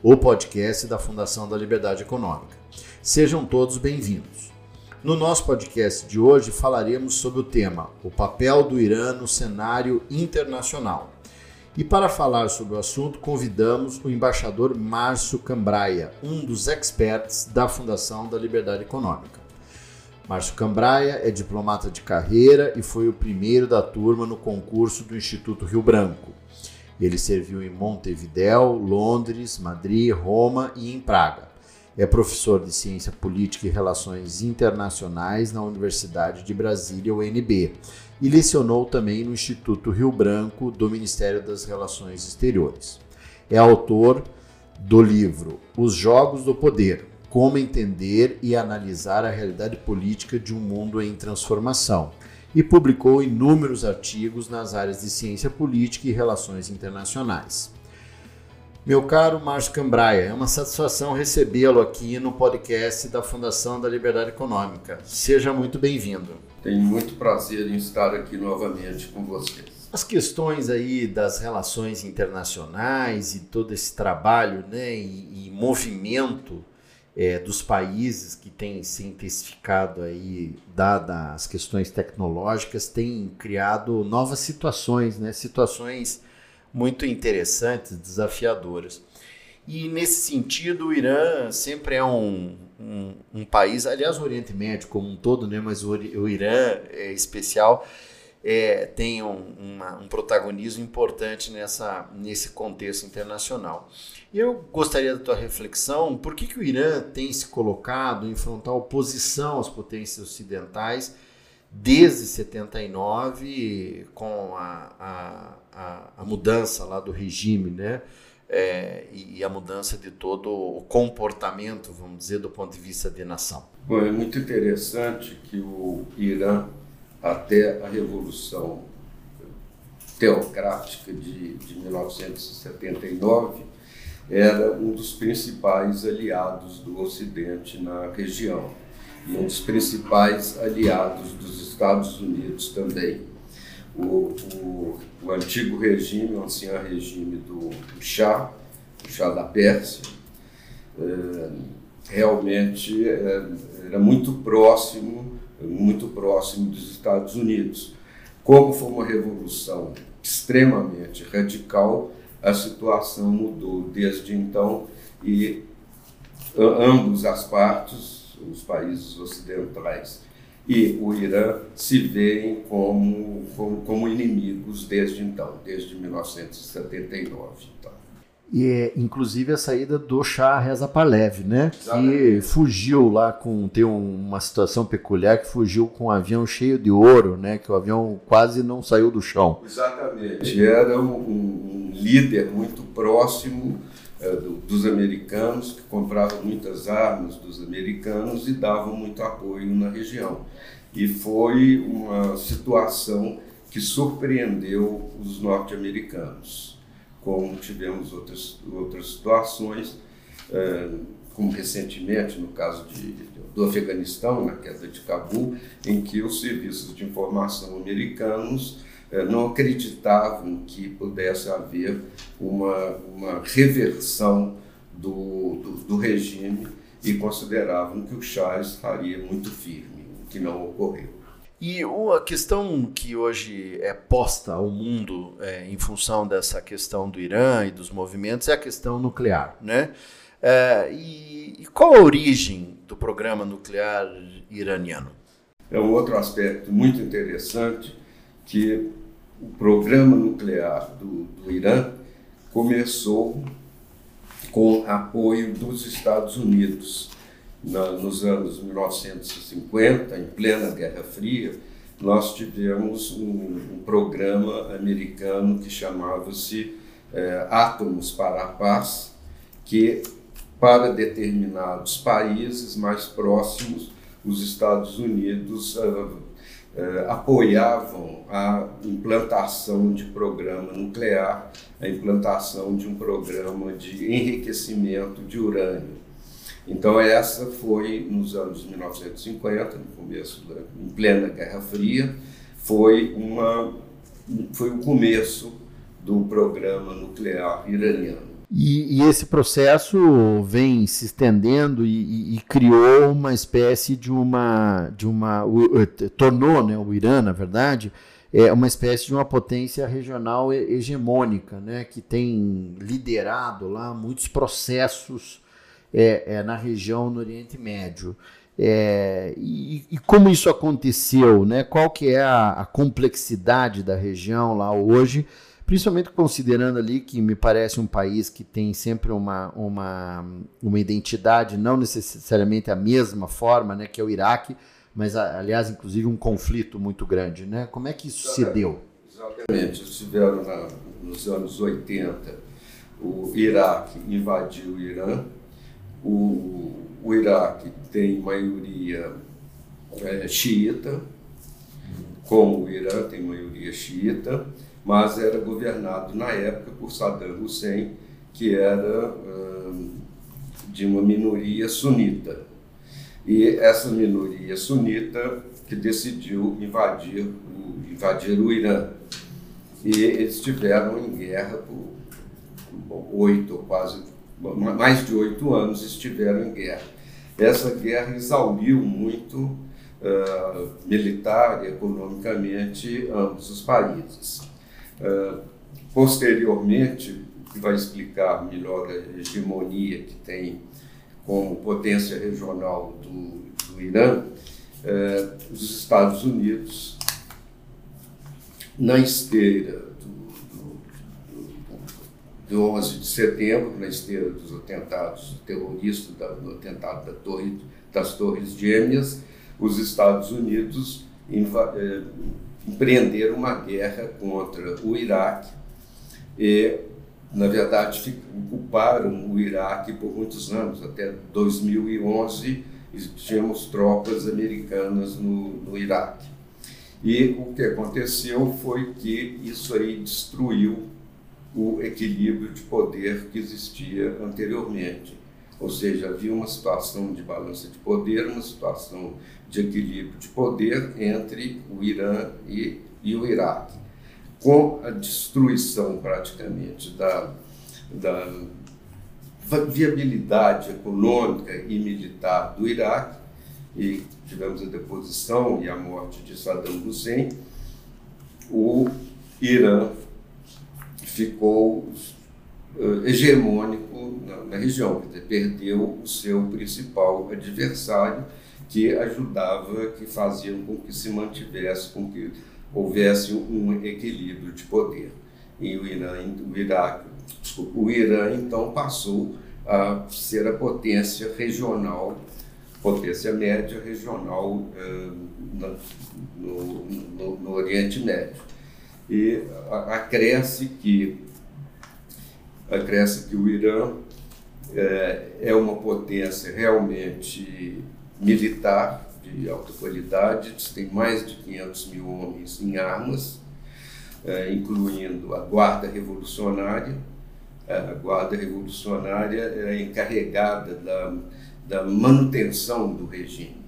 o podcast da Fundação da Liberdade Econômica. Sejam todos bem-vindos. No nosso podcast de hoje falaremos sobre o tema O papel do Irã no cenário internacional. E para falar sobre o assunto, convidamos o embaixador Márcio Cambraia, um dos experts da Fundação da Liberdade Econômica. Márcio Cambraia é diplomata de carreira e foi o primeiro da turma no concurso do Instituto Rio Branco. Ele serviu em Montevidéu, Londres, Madrid, Roma e em Praga. É professor de Ciência Política e Relações Internacionais na Universidade de Brasília, UNB, e lecionou também no Instituto Rio Branco do Ministério das Relações Exteriores. É autor do livro Os Jogos do Poder: Como Entender e Analisar a Realidade Política de um Mundo em Transformação, e publicou inúmeros artigos nas áreas de ciência política e relações internacionais. Meu caro Márcio Cambraia, é uma satisfação recebê-lo aqui no podcast da Fundação da Liberdade Econômica. Seja muito bem-vindo. Tenho muito prazer em estar aqui novamente com vocês. As questões aí das relações internacionais e todo esse trabalho né, e, e movimento é, dos países que tem se intensificado aí, dadas as questões tecnológicas, tem criado novas situações, né, situações muito interessantes, desafiadoras. E nesse sentido, o Irã sempre é um, um, um, país, aliás, o Oriente Médio como um todo, né, mas o, o Irã é especial, é, tem um, uma, um protagonismo importante nessa, nesse contexto internacional. Eu gostaria da tua reflexão, por que, que o Irã tem se colocado em frontal oposição às potências ocidentais desde 79, com a a, a mudança lá do regime, né? É, e a mudança de todo o comportamento, vamos dizer, do ponto de vista de nação. Bom, é muito interessante que o Irã, até a Revolução Teocrática de, de 1979, era um dos principais aliados do Ocidente na região e um dos principais aliados dos Estados Unidos também. O, o, o antigo regime, o ancião regime do, chá, o chá da Pérsia, é, realmente é, era muito próximo, muito próximo dos Estados Unidos. Como foi uma revolução extremamente radical, a situação mudou desde então e ambos as partes, os países ocidentais e o Irã se veem como, como, como inimigos desde então, desde 1979. Então. E é, inclusive a saída do Shah Reza Pahlavi, né? Que fugiu lá com tem uma situação peculiar que fugiu com um avião cheio de ouro, né? Que o avião quase não saiu do chão. Exatamente. Era um, um líder muito próximo é, dos americanos, que compravam muitas armas dos americanos e davam muito apoio na região. E foi uma situação que surpreendeu os norte-americanos, como tivemos outras, outras situações, é, como recentemente no caso de, do Afeganistão, na queda de Cabul, em que os serviços de informação americanos eh, não acreditavam que pudesse haver uma, uma reversão do, do, do regime e consideravam que o Chá estaria muito firme, o que não ocorreu. E uma questão que hoje é posta ao mundo é, em função dessa questão do Irã e dos movimentos é a questão nuclear, né? É, e, e, qual a origem do programa nuclear iraniano? É um outro aspecto muito interessante que o programa nuclear do, do Irã começou com apoio dos Estados Unidos. Na, nos anos 1950, em plena Guerra Fria, nós tivemos um, um programa americano que chamava-se é, Átomos para a Paz, que para determinados países mais próximos, os Estados Unidos uh, uh, apoiavam a implantação de programa nuclear, a implantação de um programa de enriquecimento de urânio. Então essa foi nos anos 1950, no começo, da, em plena Guerra Fria, foi uma foi o começo do programa nuclear iraniano. E, e, esse processo vem se estendendo e, e, e, criou uma espécie de uma, de uma tornou né, o Irã, na verdade, é uma espécie de uma potência regional hegemônica, né, que tem liderado lá muitos processos é, é, na região no Oriente Médio. É, e, e, como isso aconteceu, né? Qual que é a, a, complexidade da região lá hoje, principalmente considerando ali que me parece um país que tem sempre uma, uma, uma identidade, não necessariamente a mesma forma, né? Que é o Iraque, mas aliás, inclusive um conflito muito grande, né? Como é que isso se deu? Exatamente, estiveram na, nos anos 80, o Iraque invadiu o Irã, o o Iraque tem maioria é, xiita, como o Irã tem maioria xiita, mas era governado na época por Saddam Hussein, que era hum, de uma minoria sunita. E essa minoria sunita que decidiu invadir o, invadir o Irã. E eles estiveram em guerra por oito ou quase mais de oito anos estiveram em guerra. Essa guerra exauriu muito uh, militar e economicamente ambos os países. Uh, posteriormente, que vai explicar melhor a hegemonia que tem como potência regional do, do Irã, uh, os Estados Unidos, na esteira do 11 de setembro, na esteira dos atentados terroristas, do atentado da torre, das Torres Gêmeas, os Estados Unidos eh, empreenderam uma guerra contra o Iraque e, na verdade, ocuparam o Iraque por muitos anos, até 2011 tínhamos tropas americanas no, no Iraque. E o que aconteceu foi que isso aí destruiu o equilíbrio de poder que existia anteriormente. Ou seja, havia uma situação de balança de poder, uma situação de equilíbrio de poder entre o Irã e, e o Iraque. Com a destruição praticamente da, da viabilidade econômica e militar do Iraque, e tivemos a deposição e a morte de Saddam Hussein, o Irã ficou uh, hegemônico na, na, região, dizer, perdeu o seu principal adversário que ajudava, que fazia com que se mantivesse, com que houvesse um equilíbrio de poder. E o Irã, o Iraque, desculpa, o Irã então passou a ser a potência regional, potência média regional uh, no, no, no Oriente Médio e acresce que acresce que o Irã é, é uma potência realmente militar de alta qualidade, tem mais de 500 mil homens em armas, é, incluindo a Guarda Revolucionária. É, a Guarda Revolucionária é encarregada da, da manutenção do regime,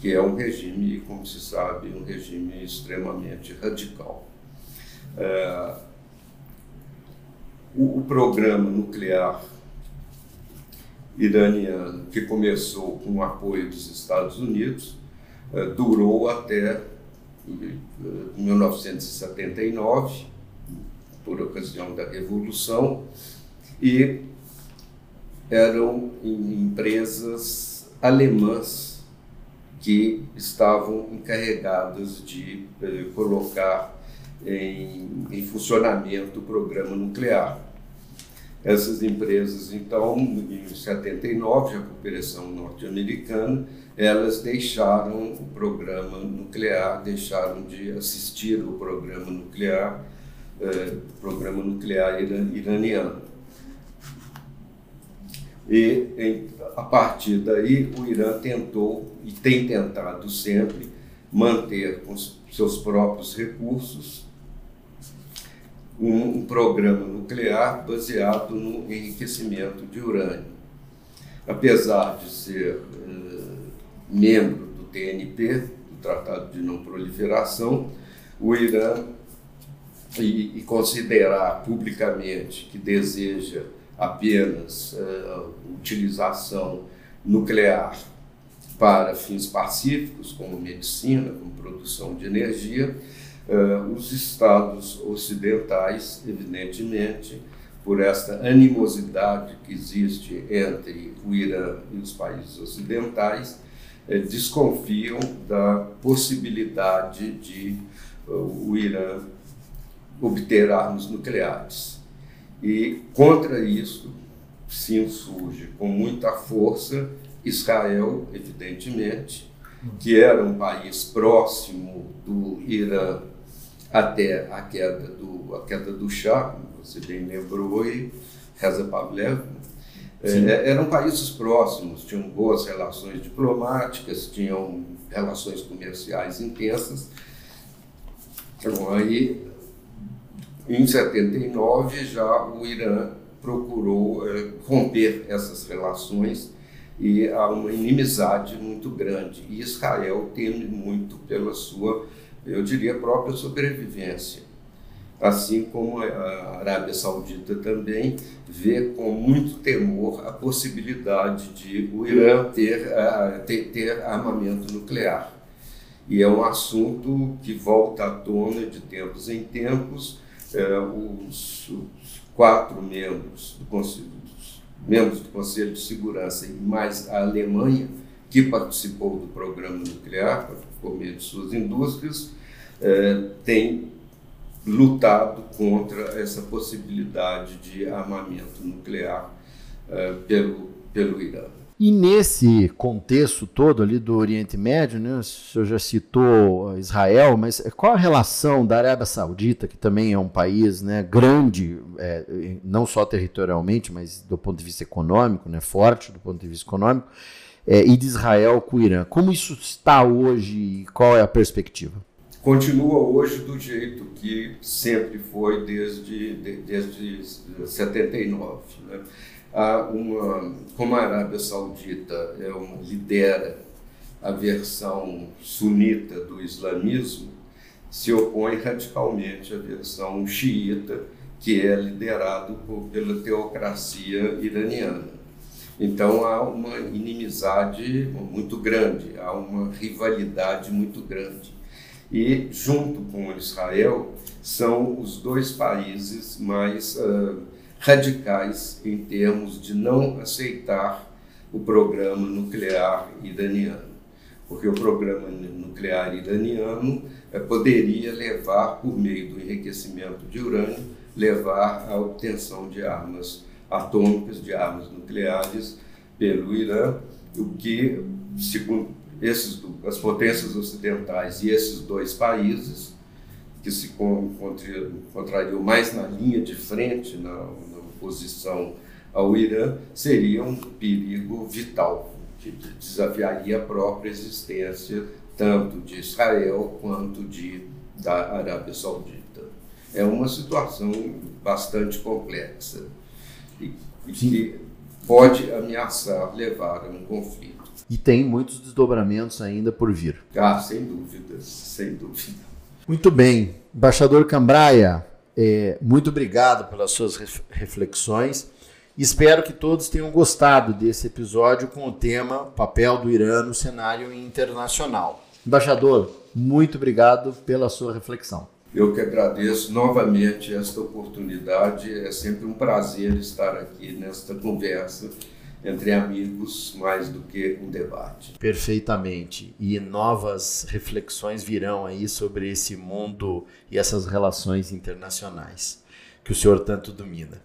que é um regime, como se sabe, um regime extremamente radical. É, o, o programa nuclear iraniano, que começou com o apoio dos Estados Unidos, é, durou até 1979, por ocasião da Revolução, e eram empresas alemãs que estavam encarregadas de eh, colocar em, em funcionamento o programa nuclear. Essas empresas, então, em 79, a cooperação norte-americana, elas deixaram o programa nuclear, deixaram de assistir o programa nuclear, eh, programa nuclear iraniano. E em, a partir daí o Irã tentou e tem tentado sempre manter com seus próprios recursos um, programa nuclear baseado no enriquecimento de urânio. Apesar de ser uh, membro do TNP, do Tratado de Não Proliferação, o Irã e, e considerar publicamente que deseja apenas uh, utilização nuclear para fins pacíficos, como medicina, como produção de energia, uh, os estados ocidentais, evidentemente, por esta animosidade que existe entre o Irã e os países ocidentais, uh, desconfiam da possibilidade de o Irã obter armas nucleares. E contra isso se insurge com muita força Israel, evidentemente, que era um país próximo do Irã até a queda do, a queda do Shah, como você bem lembrou, e Reza Pavlev. É, eram países próximos, tinham boas relações diplomáticas, tinham relações comerciais intensas. Então, aí em 79, já o Irã procurou é, romper essas relações e há uma inimizade muito grande. E Israel teme muito pela sua, eu diria, própria sobrevivência. Assim como a Arábia Saudita também vê com muito temor a possibilidade de o Irã ter, ter, ter armamento nuclear. E é um assunto que volta à tona de tempos em tempos, é, os, os, quatro membros do Conselho, membros do Conselho de Segurança e mais a Alemanha, que participou do programa nuclear por meio de suas indústrias, é, tem lutado contra essa possibilidade de armamento nuclear é, pelo, pelo Irã. E nesse contexto todo ali do Oriente Médio, né, o senhor já citou Israel, mas qual a relação da Arábia Saudita, que também é um país né, grande, é, não só territorialmente, mas do ponto de vista econômico, né, forte do ponto de vista econômico, é, e de Israel com o Irã? Como isso está hoje e qual é a perspectiva? Continua hoje do jeito que sempre foi desde, de, desde 79. Né? há uma, como a Arábia Saudita é uma, lidera a versão sunita do islamismo, se opõe radicalmente à versão xiita, que é liderado por, pela teocracia iraniana. Então há uma inimizade muito grande, há uma rivalidade muito grande. E, junto com Israel, são os dois países mais uh, radicais em termos de não aceitar o programa nuclear iraniano, porque o programa nuclear iraniano eh, poderia levar, por meio do enriquecimento de urânio, levar à obtenção de armas atômicas, de armas nucleares pelo Irã, o que, segundo esses, as potências ocidentais e esses dois países, que se encontrariam mais na linha de frente, na, oposição ao Irã seria um perigo vital, que desafiaria a própria existência tanto de Israel quanto de, da Arábia Saudita. É uma situação bastante complexa e, e que pode ameaçar levar a um conflito. E tem muitos desdobramentos ainda por vir. Ah, sem dúvidas, sem dúvida. Muito bem. Embaixador Cambraia, é, muito obrigado pelas suas reflexões. Espero que todos tenham gostado desse episódio com o tema Papel do Irã no cenário internacional. Embaixador, muito obrigado pela sua reflexão. Eu que agradeço novamente esta oportunidade. É sempre um prazer estar aqui nesta conversa entre amigos mais do que um debate. Perfeitamente. E novas reflexões virão aí sobre esse mundo e essas relações internacionais que o senhor tanto domina.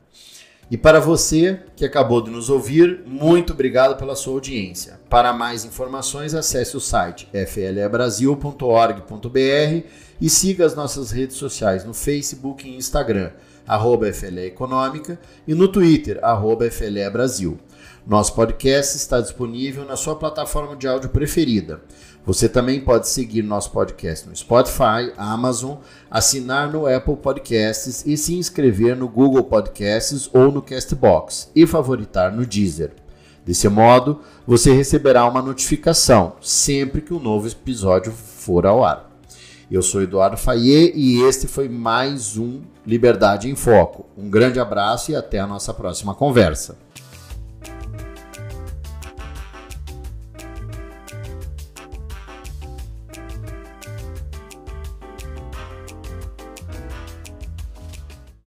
E para você que acabou de nos ouvir, muito obrigado pela sua audiência. Para mais informações, acesse o site flebrasil.org.br e siga as nossas redes sociais no Facebook e Instagram, arroba FLE Econômica, e no Twitter, arroba FLE Brasil. Nosso podcast está disponível na sua plataforma de áudio preferida. Você também pode seguir nosso podcast no Spotify, Amazon, assinar no Apple Podcasts e se inscrever no Google Podcasts ou no Castbox e favoritar no Deezer. Desse modo, você receberá uma notificação sempre que um novo episódio for ao ar. Eu sou Eduardo Fayet e este foi mais um Liberdade em Foco. Um grande abraço e até a nossa próxima conversa.